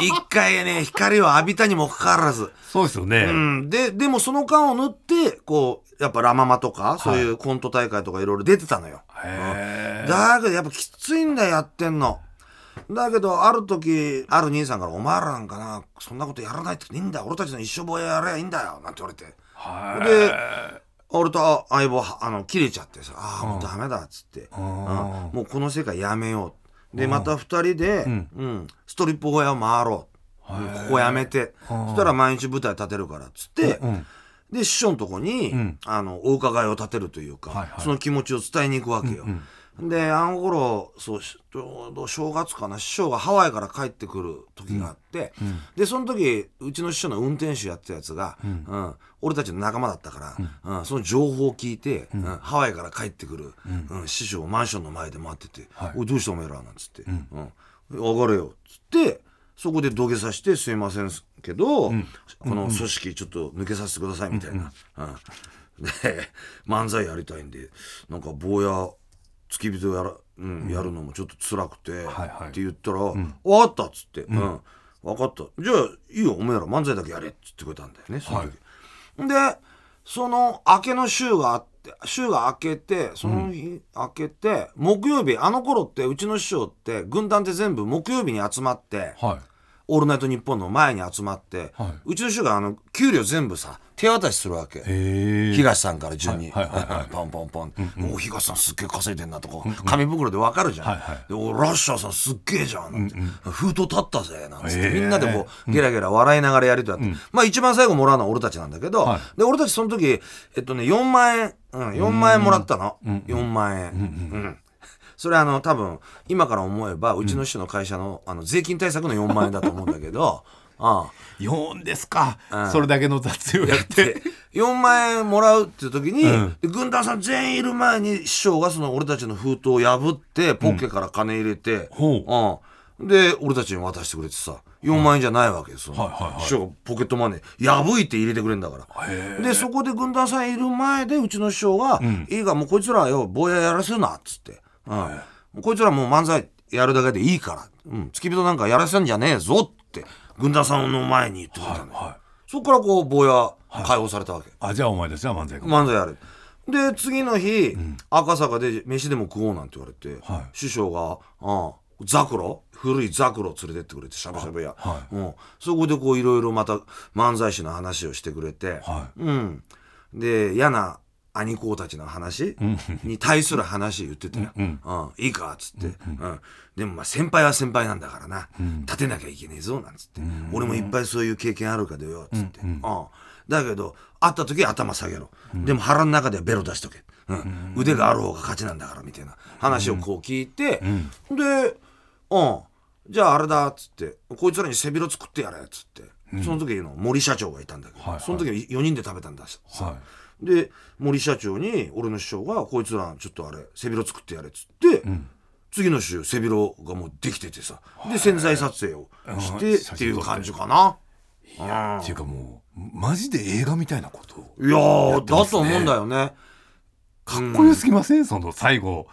一回ね光を浴びたにもかかわらず。そうですよね、うん、ででもその間を縫ってこうやっぱラ・ママとかそういうコント大会とかいろいろ出てたのよ、へえだけどやっぱきついんだよやってんの。だけどある時ある兄さんから「お前らなんかなそんなことやらないっていいんだよ。俺たちの一生坊ややればいいんだよ」なんて言われて。はい。で俺と相棒あの切れちゃってさ「ああもうダメだ」っつって、うん。ん。もうこの世界やめよう」でまた二人で、うん。ストリップ小屋を回ろう。ここやめて。そしたら毎日舞台立てるからっつって、うんで師匠のとこに、ん。あのお伺いを立てるというか、はいはい。その気持ちを伝えに行くわけよ。であの頃そうしちょうど正月かな師匠がハワイから帰ってくる時があって、でその時うちの師匠の運転手やってたやつが、うん。俺たちの仲間だったから、うん。その情報を聞いて、うん。ハワイから帰ってくる、うん。師匠をマンションの前で待ってて「おいどうしたお前ら」なんつって「うん。上がれよ」っつってそこで土下座して「すいませんけど、この組織ちょっと抜けさせてください」みたいな。うんで 漫才やりたいんでなんか坊や付き人やら、うんやるのもちょっと辛くて、はいはい。って言ったら「分かった」っつって「うん。分かった。じゃあいいよ。お前ら漫才だけやれ」っつってくれたんだよねその時。でその明けの週があって週が明けてその日明けて、木曜日あの頃ってうちの師匠って軍団って全部木曜日に集まって「はいオールナイトニッポン」の前に集まって、はうちの師匠があの給料全部さ手渡しするわけ。東さんから順に、はい。はい。はい。はい。ポンポンポン、おお東さんすっげえ稼いでんなとか、紙袋でわかるじゃん、はいはい。でおラッシャーさんすっげえじゃん。なんて、封筒立ったぜなんつって、みんなでこうゲラゲラ笑いながらやりとやって、まあ一番最後もらうのは俺たちなんだけど、はい。で俺たちその時えっとね4万円、うん、4万円もらったの、4万円、うんそれあの多分今から思えばうちの師匠の会社のあの税金対策の4万円だと思うんだけど ああ。4ですか、うん。それだけの雑用やって。で4万円もらうっていう時に、うん。で軍団さん全員いる前に師匠がその俺たちの封筒を破ってポッケから金入れて、ほう。ん。で俺たちに渡してくれてさ4万円じゃないわけですよ、はいはいはい。師匠がポケットマネー。破いて入れてくれるんだから。でそこで軍団さんいる前でうちの師匠が「いいかもうこいつらよ坊ややらせるな」っつって、うんこいつらもう漫才やるだけでいいから、うん、付き人なんかやらせんじゃねえぞ」って軍団さんの前に言ってくれたのよ、はいそこからこう坊や解放されたわけ、あじゃあお前たちは漫才か漫才やる。で次の日、赤坂で飯でも食おうなんて言われて、はい。師匠が「ああザクロ？古いザクロ連れてってくれてしゃぶしゃぶ屋、はうん、そこでこういろいろまた漫才師の話をしてくれて、はうん、で嫌な兄公たちの話？に対する話言ってたよ「うん。いいか」っつって、うん。でもまあ先輩は先輩なんだからな、立てなきゃいけねえぞ」なんつって、俺もいっぱいそういう経験あるからよ」っつって、うん。だけど会った時は頭下げろ、でも腹の中ではベロ出しとけ、うん。腕がある方が勝ちなんだからみたいな話をこう聞いて、でうん。じゃああれだっつって。こいつらに背広作ってやれっつって、その時の森社長がいたんだけど、その時4人で食べたんだ。さ、はで森社長に俺の師匠がこいつらちょっとあれ背広作ってやれっつって、次の週背広がもうできててさ。で潜在撮影をしてうんって。いう感じかな。いやっていうかもうマジで映画みたいなこといやだと思うんだよね。かっこよすぎません、その最後、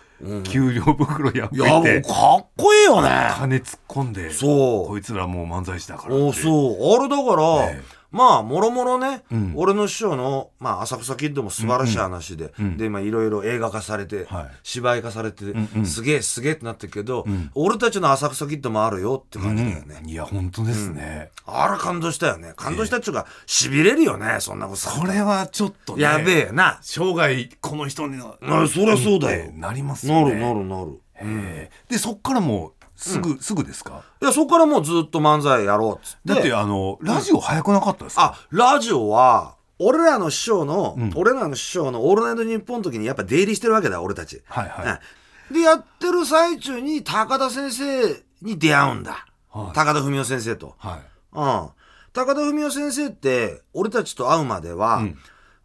給料袋破いやもうってかっこいいよね。金突っ込んでそう。こいつらもう漫才師だからそう。あれだから、ええまあもろもろね、ん。俺の師匠の、まあ、浅草キッドも素晴らしい話で、でまあいろいろ映画化されて、はい。芝居化されて、んうん。すげえすげえってなってるけど、俺たちの浅草キッドもあるよって感じだよね、いや本当ですね、あら感動したよね。感動したっちゅうかしびれるよねそんなこと。さこれはちょっとねやべえな。生涯この人になあそりゃそうだよ。なりますよなねるなるなる。へえ。でそっからもうすぐ、すぐですか？いやそこからもうずっと漫才やろうっつって。だってあのラジオ早くなかったですか、あラジオは俺らの師匠の、俺らの師匠の「オールナイトニッポン」の時にやっぱ出入りしてるわけだ俺たち、はいはい。うんでやってる最中に高田先生に出会うんだ、はい。高田文夫先生と、はい。うん、高田文夫先生って俺たちと会うまでは、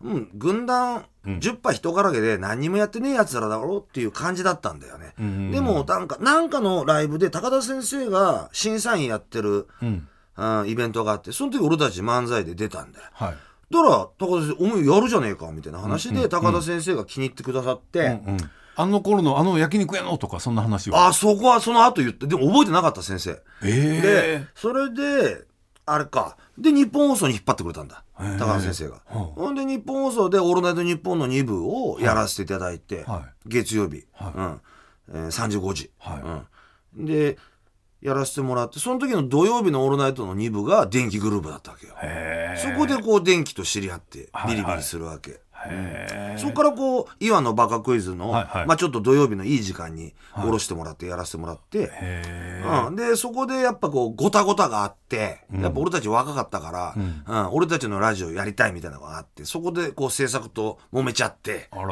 うん軍団10羽人からげで何にもやってねえやつらだろうっていう感じだったんだよね、んうんうん。でもなんかなんかのライブで高田先生が審査員やってる、うん。うん、イベントがあってその時俺たち漫才で出たんだよ。はい。だから高田先生「お前やるじゃねえか」みたいな話で高田先生が気に入ってくださって、うんあの頃のあの焼肉屋のとかそんな話は。あそこはその後言ってでも覚えてなかった先生。えでえそれであれか。で日本放送に引っ張ってくれたんだ。高田先生が。はあ。ほんで日本放送で「オールナイトニッポン」の2部をやらせていただいて、はい。月曜日、はい。うん。えー、3時5時、はうん、でやらせてもらってその時の土曜日の「オールナイト」の2部が電気グループだったわけよ。そこでこう電気と知り合ってはい。ビリビリするわけ、そこからこう「岩のバカクイズの」はいはい。まあ、ちょっと土曜日のいい時間に下ろしてもらってやらせてもらって、へえうん、でそこでやっぱこうごたごたがあって、やっぱ俺たち若かったから、うん。俺たちのラジオやりたいみたいなのがあってそこでこう制作と揉めちゃってうん、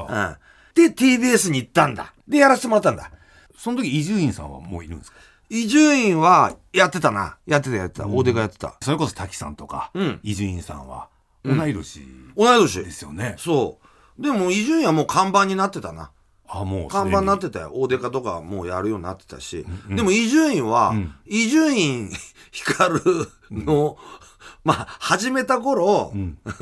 で TBS に行ったんだ。でやらせてもらったんだ。その時伊集院さんはもういるんですか？伊集院はやってたな。やってたやってた。大出がやってた。それこそ滝さんとかうん。伊集院さんは同い年。同い年。ですよね。そう。でも伊集院はもう看板になってたな。あもう看板になってたよ。大デカとかもうやるようになってたし、でも伊集院は伊集院光の、まあ始めた頃、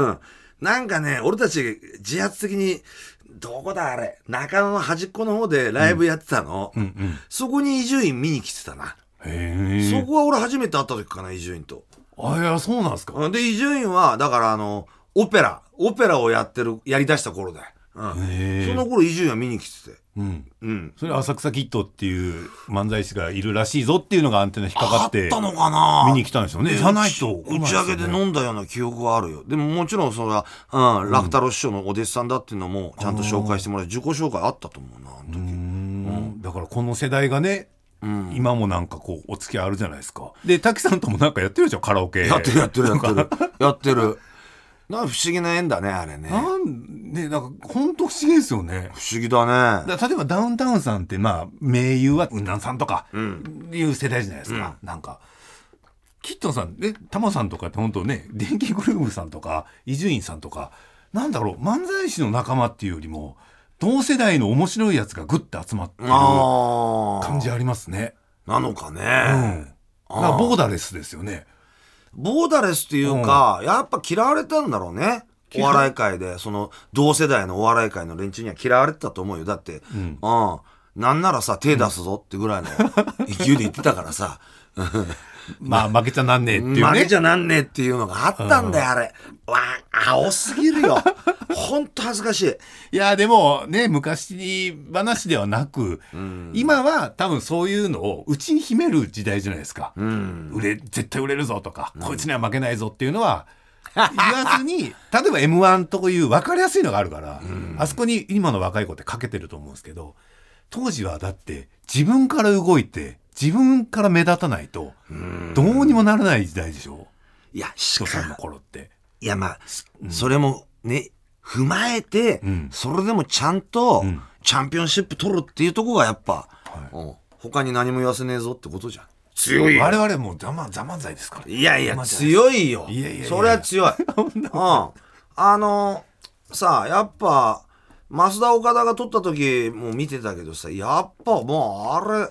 なんかね俺たち自発的にどこだあれ？中野の端っこの方でライブやってたの、うん。うんそこに伊集院見に来てたな、そこは俺初めて会った時かな伊集院とあいやそうなんですか。うん。で伊集院はだからあのオペラオペラをやってるやりだした頃だよ、うん、その頃伊集院は見に来てて。うん。うん。それ浅草キッドっていう漫才師がいるらしいぞっていうのがアンテナ引っかかあっってたのかな。見に来たんですよね。じゃないと打ち上げで飲んだような記憶はあるよ。でももちろんそれは、うん、楽太郎師匠のお弟子さんだっていうのもちゃんと紹介してもらって自己紹介あったと思うなあの時。うん。だからこの世代がね今もなんかこうお付き合いあるじゃないですか。で滝さんともなんかやってるでしょ？カラオケ。やってるやってるやってる。やってる。なんか不思議な縁だねあれね。なんねなんか本当不思議ですよね。不思議だね。例えばダウンタウンさんってまあ名優は雲南さんとかいう世代じゃないですか、なんかキットンさんねタマさんとかって本当ね電気グルーヴさんとか伊集院さんとかなんだろう漫才師の仲間っていうよりも同世代の面白いやつがグッて集まってる感じありますね。なのかうん。ね、だボーダレスですよね。ボーダレスっていうか、やっぱ嫌われたんだろうね。お笑い界で。その同世代のお笑い界の連中には嫌われてたと思うよ。だって、うん。なんならさ手出すぞってぐらいの勢いで言ってたからさまあ負けちゃなんねえっていうね。負けちゃなんねえっていうのがあったんだよあれ。わあ青すぎるよ。ほんと恥ずかしい。いやでもね昔話ではなく、今は多分そういうのを内に秘める時代じゃないですか、売れ絶対売れるぞとか、こいつには負けないぞっていうのは言わずに 例えば m 1という分かりやすいのがあるから、あそこに今の若い子ってかけてると思うんですけど当時はだって自分から動いて自分から目立たないとどうにもならない時代でしょ？いやし人さんのか頃って。いやまあ、それもね踏まえて、ん。それでもちゃんと、ん。チャンピオンシップ取るっていうとこがやっぱ、うん他に何も言わせねえぞってことじゃん。強いよ。我々もうザマザ漫才ですから。いやいや強いよ。いやいやいや。それは強い。うん。あのさあやっぱ増田岡田が撮った時も見てたけどさやっぱもうあれ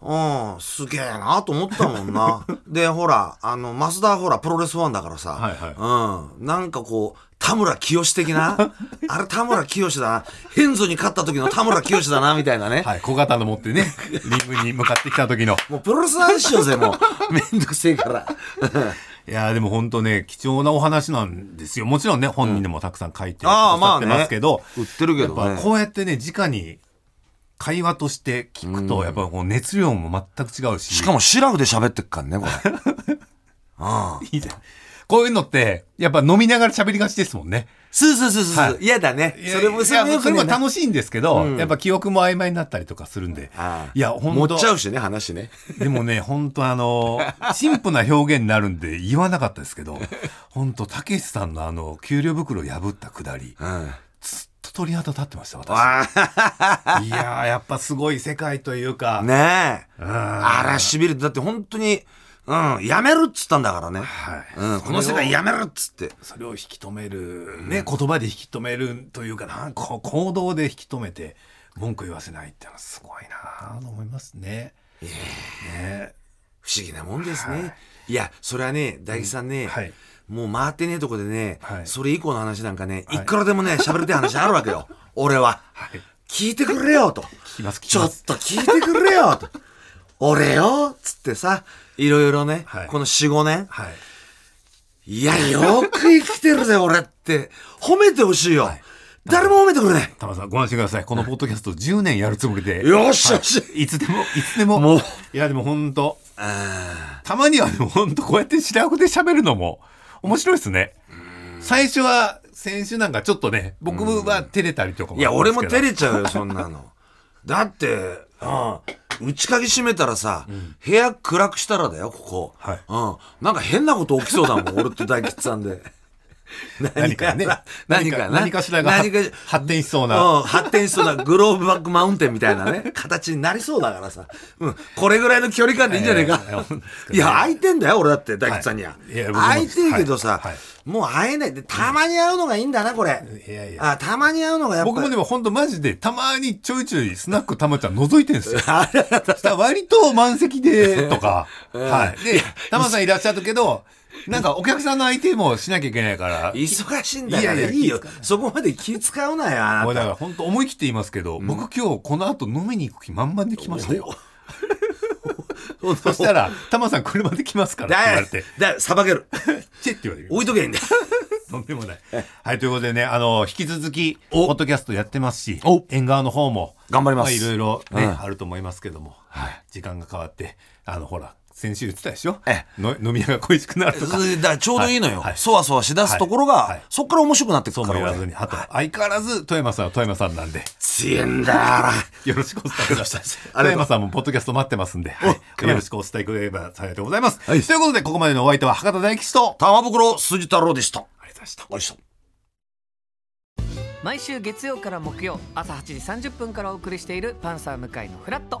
うんすげえなと思ったもんな。でほらあの増田はほらプロレスファンだからさ、はいはい。うん、なんかこう田村清的な？あれ田村清だな。ヘンゾに勝った時の田村清だなみたいなね、はい小型の持ってね リングに向かってきた時の。もうプロレス男子よぜもう。めんどくせえから。いやーでも本当ね貴重なお話なんですよ。もちろんね本人でもたくさん書いてくああまあねださってますけど、売ってるけやっどねぱこうやってね直に会話として聞くと、やっぱこう熱量も全く違うし。しかもシラフで喋ってっからねこれ。ああ。いいじゃんこういうのってやっぱ飲みながら喋りがちですもんね。そうそうそうそう、はい。嫌だね。それもいやそれもね。楽しいんですけど、うん。やっぱ記憶も曖昧になったりとかするんで。いや本当持っちゃうしね話ね。でもね、本当あの、陳腐な表現になるんで言わなかったですけど、本当たけしさんのあの、給料袋を破ったくだり、うん鳥肌立ってました、私。わいやー、やっぱすごい世界というか、あねえ。うん。あらしびれてだって本当にうんやめるっつったんだからね、はい。うん、この世界やめるっつって。それを引き止める、ね、言葉で引き止めるというかな。んか行動で引き止めて文句言わせないってのはすごいなと思いますね。ね。不思議なもんですね、い、やそれはね大吉さんね、はいもう回ってねえとこでね、はい。それ以降の話なんかね、はい。い、くらでもね喋りたい話あるわけよ。俺は、はい。聞いてくれよと。聞きます聞きちょっ。と聞いてくれよと。俺よっつってさいろいろね、はい。この45年。はい。いやよく生きてるぜ 俺って。褒めてほしいよ、誰も褒めてくれない玉さんご安心ください。このポッドキャスト10年やるつもりで。よしよし、いつでも、いつでも。もう。いや、でも本当。あたまにはでも本当こうやって白くで喋るのも面白いですね。最初は、先週なんかちょっとね、僕は照れたりとかもーいや俺も照れれちゃうよそんなの。だってうん内鍵閉めたらさ、部屋暗くしたらだよここ、はい。うん、なんか変なこと起きそうだもん俺と大吉さんで 何かね、何かな。何かしらが何か発展しそうな。うん、発展しそうなグローブバックマウンテンみたいなね、形になりそうだからさ。うん、これぐらいの距離感でいいんじゃねえか。いや空いてんだよ、俺だって、大吉さんには。空いてるけどさ、もう会えない。で、たまに会うのがいいんだな、これ。いやいや。あ、たまに会うのがやっぱ僕もでも本当マジでたまにちょいちょいスナックたまちゃん覗いてるんですよ。割と満席でとか、はい。で、たまさんいらっしゃるけど、なんかお客さんの相手もしなきゃいけないから、忙しいんだからいやいやいいよそこまで気使うなよ、あもうだなた。から本当思い切って言いますけど、僕今日この後飲みに行く気満々で来ましたよ。そしたら、タマさん車で来ますからって言わだれて、だ、さばける。チェって言われる。置いとけばいいんだよ。とんでもない。はい、ということでね、あの、引き続き、おポッドキャストやってますしお、縁側の方も、頑張りますあいろいろね、うんあると思いますけども、時間が変わって、あの、ほら、先週言ってたでしょ？えの飲み屋が恋しくなるとか。だからちょうどいいのよ。はいはいそわそわしだすところが、はいはいそっから面白くなってくそうるから俺。も言わずに、あと、相変わらず、富山さんは富山さんなんで、強えんだ。よろしくお伝えください。富山さんもポッドキャスト待ってますんで、はいおよろしくお伝えくれれば幸いでございます。はいということで、ここまでのお相手は博多大吉と、玉袋筋太郎でした。ありがとうございました。おいしょ。毎週月曜から木曜朝8時30分からお送りしている「パンサー向井のフラット」